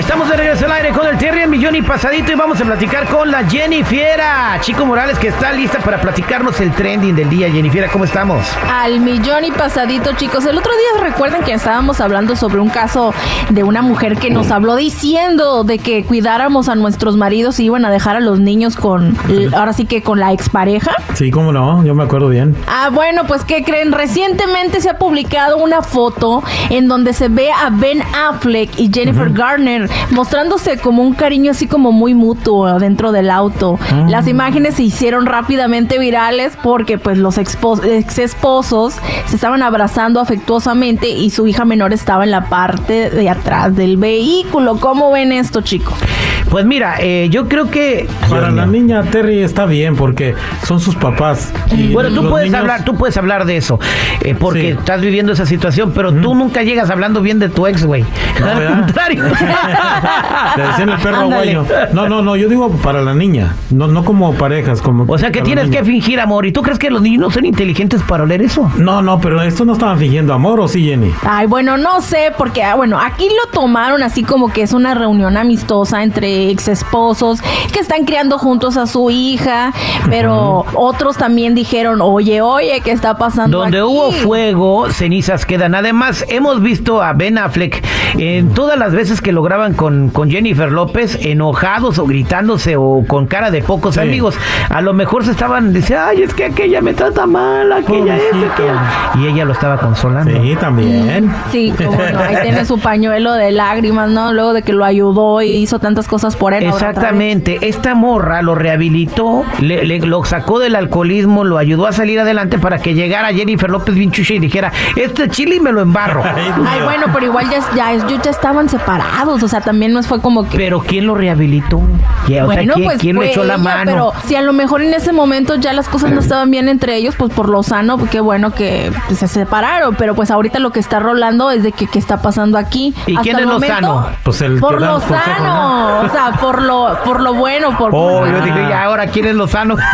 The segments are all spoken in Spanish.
Estamos de regreso al aire con el Terry, el millón y pasadito y vamos a platicar con la Jennifiera. Chico Morales que está lista para platicarnos el trending del día. Jennifiera, ¿cómo estamos? Al millón y pasadito, chicos. El otro día recuerden que estábamos hablando sobre un caso de una mujer que nos habló diciendo de que cuidáramos a nuestros maridos y iban a dejar a los niños con, ahora sí que con la expareja. Sí, cómo no, yo me acuerdo bien. Ah, bueno, pues ¿qué creen? Recientemente se ha publicado una foto en donde se ve a Ben Affleck y Jennifer Garner mostrándose como un cariño así como muy mutuo dentro del auto. Ah. Las imágenes se hicieron rápidamente virales porque pues los ex esposos se estaban abrazando afectuosamente y su hija menor estaba en la parte de atrás del vehículo. ¿Cómo ven esto, chicos? Pues mira, eh, yo creo que... Para la niña Terry está bien porque son sus papás. Y Bueno, tú los puedes niños- hablar, tú puedes hablar de eso, eh, porque Sí. estás viviendo esa situación, pero tú nunca llegas hablando bien de tu ex, güey. No, Al contrario. Le decían el perro Ándale. aguayo. No, no, no, yo digo para la niña, no, no como parejas, como. O sea que para tienes la que fingir amor. ¿Y tú crees que los niños no son inteligentes para oler eso? No, no, pero esto no estaban fingiendo amor, ¿o sí, Jenny? Ay, bueno, no sé, porque, ah, bueno, aquí lo tomaron así como que es una reunión amistosa entre ex esposos que están criando juntos a su hija, pero otros también dijeron, oye, oye, ¿qué está pasando? Donde aquí?" hubo fuego, cenizas quedan. Además, hemos visto a Ben Affleck en todas las veces que lo con, con Jennifer López, enojados o gritándose o con cara de pocos Sí. amigos. A lo mejor se estaban diciendo, ay, es que aquella me trata mal, aquella es, aquella. Y ella lo estaba consolando. Sí, también. Sí, como no, ahí tiene su pañuelo de lágrimas, ¿no? Luego de que lo ayudó y hizo tantas cosas por él. Exactamente, esta morra lo rehabilitó, le, le- lo sacó del alcoholismo, lo ayudó a salir adelante para que llegara Jennifer López Vinchuche y dijera, este chile me lo embarro. Ay, bueno, pero igual ya, ya, ya estaban separados, o sea, también no fue como que... Pero ¿quién lo rehabilitó? O sea, bueno, ¿quién, pues quién le echó la mano? Pero si a lo mejor en ese momento ya las cosas no estaban bien entre ellos, pues por lo sano, pues qué bueno que pues, se separaron. Pero pues ahorita lo que está rolando es de que qué está pasando aquí. ¿Y Hasta quién es lo sano? Pues el por lo sano, o sea, por lo, por lo bueno, por Oh, yo Ah. dije, ya ahora quién es Lozano.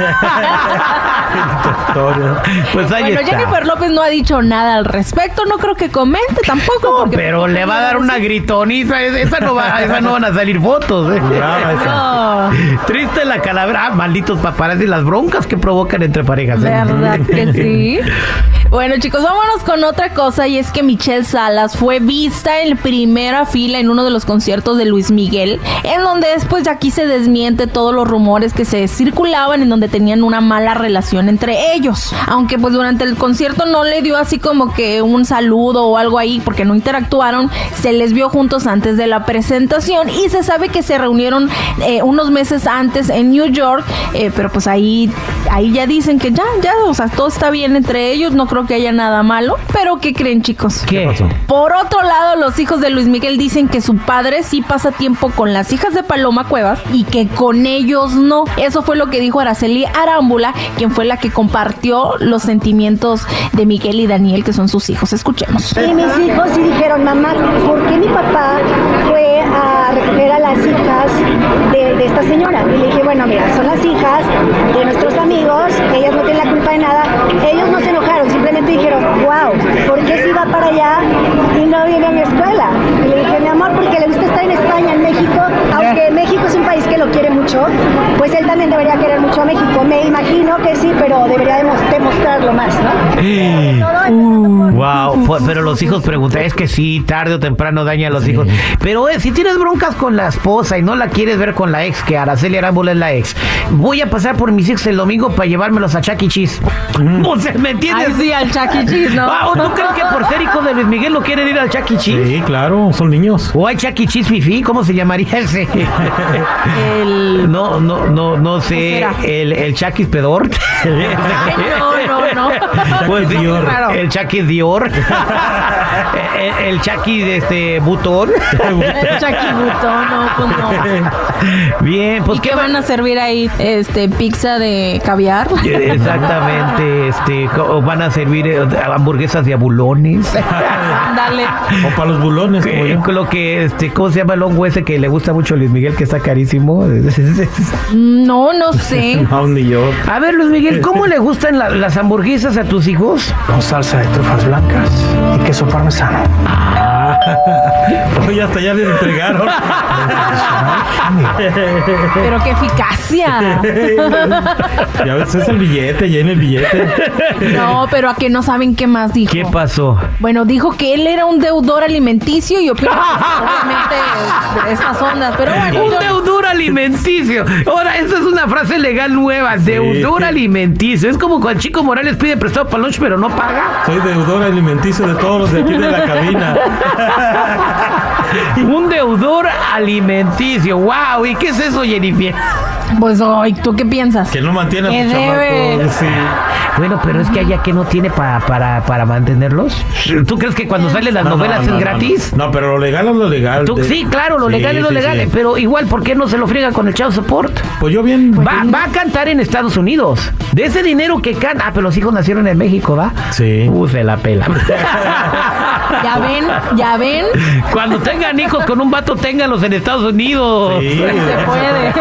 Todo. pues ahí Bueno, está. Jennifer López no ha dicho nada al respecto, no creo que comente tampoco. No, pero le va a dar una gritoniza. es- Esa no, va, esa no van a salir fotos. ¿eh? No, Triste la calavera. Ah, malditos paparazzi. Las broncas que provocan entre parejas. ¿eh? ¿Verdad que sí? Bueno, chicos, vámonos con otra cosa y es que Michelle Salas fue vista en primera fila en uno de los conciertos de Luis Miguel, en donde después de aquí se desmiente todos los rumores que se circulaban en donde tenían una mala relación entre ellos. Aunque pues durante el concierto no le dio así como que un saludo o algo ahí porque no interactuaron, se les vio juntos antes de la presentación y se sabe que se reunieron eh, unos meses antes en New York, eh, pero pues ahí, ahí ya dicen que ya, ya, o sea, todo está bien entre ellos, no creo que haya nada malo, pero ¿qué creen chicos? ¿Qué? pasó? Por otro lado, los hijos de Luis Miguel dicen que su padre sí pasa tiempo con las hijas de Paloma Cuevas y que con ellos no. Eso fue lo que dijo Araceli Arámbula, quien fue la que compartió los sentimientos de Miguel y Daniel, que son sus hijos. Escuchemos. Y mis hijos sí dijeron, mamá, ¿por qué mi papá fue a recoger a las hijas de, de esta señora? Y le dije, bueno, mira, son las hijas de nuestros amigos, ellas no tienen la culpa de nada. Ellos no se enojaron, simplemente dijeron, wow, ¿por qué si va para allá y no viene a mi escuela? Y le dije, mi amor, porque le gusta estar en España, en México, aunque México es un país que lo quiere mucho, pues él también debería querer mucho a México. Me imagino que sí, pero debería demos- demostrarlo más, ¿no? Todo Wow, pu- pero los hijos preguntan, es que sí, tarde o temprano daña a los hijos. Pero eh, si tienes broncas con la esposa y no la quieres ver con la ex, que Araceli Arámbula es la ex, voy a pasar por mis hijos el domingo para llevármelos a Chuck E. Cheese. O sea, ¿me entiendes? Ay, sí, al Chuck E. Cheese, ¿no? Ah, ¿o ¿Tú crees que por ser hijo de Luis Miguel lo quieren ir al Chuck E. Cheese? Sí, claro, son niños. ¿O hay Chuck E. Cheese Fifi? ¿Cómo se llamaría ese? El... No, no, no, no sé. El, el Chakis Pedor. Ay, no, no, no. Pues Dior. El Chakis Dior. el, el Chakis de este Butón. El Chucky Butón, no, pues no. Bien, pues ¿Y qué van a servir ahí? Este, pizza de caviar. Exactamente, este, van a servir eh, hamburguesas de abulones. Dale. O para los bulones, como Eh, yo. con lo que, este, ¿cómo se llama el hongo ese que le gusta mucho a Luis Miguel, que está carísimo? No, no sé. Aún ni yo. A ver, Luis Miguel, ¿cómo le gustan la- las hamburguesas a tus hijos? con salsa de trufas blancas y queso parmesano. Oye, hasta ya le entregaron. Pero qué eficacia. ya ves, es el billete, ya en el billete. No, pero a que no saben qué más dijo. ¿Qué pasó? Bueno, dijo que él era un deudor alimenticio y opino que, obviamente de estas ondas, pero bueno. Un yo- deudor alimenticio. Ahora, esa es una frase legal nueva. Deudor alimenticio. Es como cuando Chico Morales pide prestado para lunch, pero no paga. Soy deudor alimenticio de todos los de aquí de la cabina. Un deudor alimenticio. ¡Wow! ¿Y qué es eso, Jennifer? Pues, ay, ¿tú qué piensas? Que no mantiene a Que sus debe. chamacos. Sí. Bueno, pero es que allá que no tiene pa- para, para mantenerlos. ¿Tú crees que cuando salen las No, no, novelas no, es no, gratis? No, no, pero lo legal es lo legal. Tú- sí, claro, lo Sí, legal es lo sí, legal, sí. pero igual, ¿por qué no se lo friega con el child support? Pues yo bien. Va, va a cantar en Estados Unidos. De ese dinero que canta. Ah, pero los hijos nacieron en México, ¿va? Sí. Uh, se la pela. Ya ven, ya ven. Cuando tengan hijos con un vato, ténganlos en Estados Unidos. Sí. Se puede.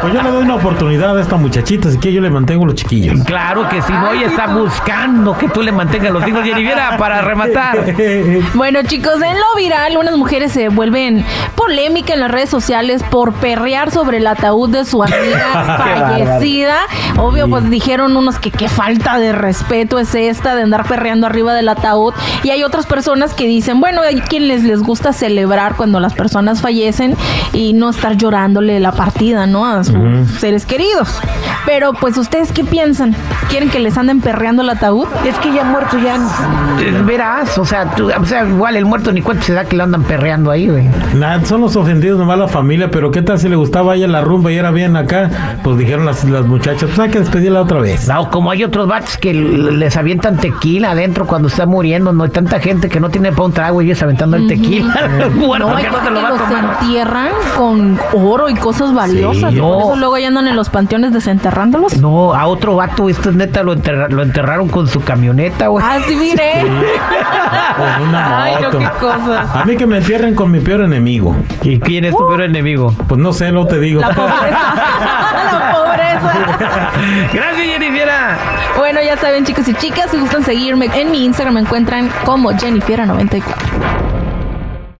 Pues yo le doy una oportunidad a esta muchachita, así que yo le mantengo los chiquillos. Claro que si no, ella está buscando que tú le mantengas los hijos. Jennifer, para rematar. Bueno, chicos, en lo viral, unas mujeres se vuelven polémica en las redes sociales por perrear sobre el ataúd de su amiga fallecida. Obvio, pues dijeron unos que qué falta de respeto es esta de andar perreando arriba del ataúd. Y hay otras personas que dicen, bueno, hay quienes les gusta celebrar cuando las personas fallecen y no estar llorándole la partida, ¿no? A sus seres queridos. Pero, pues, ¿ustedes qué piensan? ¿Quieren que les anden perreando el ataúd? Es que ya muerto, ya. eh, Verás, o sea, tú- o sea, igual el muerto ni cuenta se da que lo andan perreando ahí, güey. Nada, son los ofendidos nomás la familia, pero ¿qué tal si le gustaba a ella la rumba y era bien acá? Pues dijeron las, las muchachas, pues hay que despedirla otra vez. No, como hay otros vatos que les avientan tequila adentro cuando está muriendo, no hay tanta gente que no tiene para un trago y ellos aventando el tequila. muerto No, hay que no se gente lo que va a los tomar. entierran con oro y cosas valiosas. Sí, por eso luego ya andan en los panteones desenterrándolos. No, a otro vato, esto es neta, lo, enterra- lo enterraron con su camioneta, güey. Ah, sí, mire. Con una Ay, no, qué cosas. A mí que me entierren con mi peor enemigo. ¿Y quién es tu peor enemigo? Pues no sé, no te digo. La pobreza. La pobreza. Gracias, Jennifer. Bueno, ya saben, chicos y chicas, si gustan seguirme en mi Instagram, me encuentran como Jennifiera94.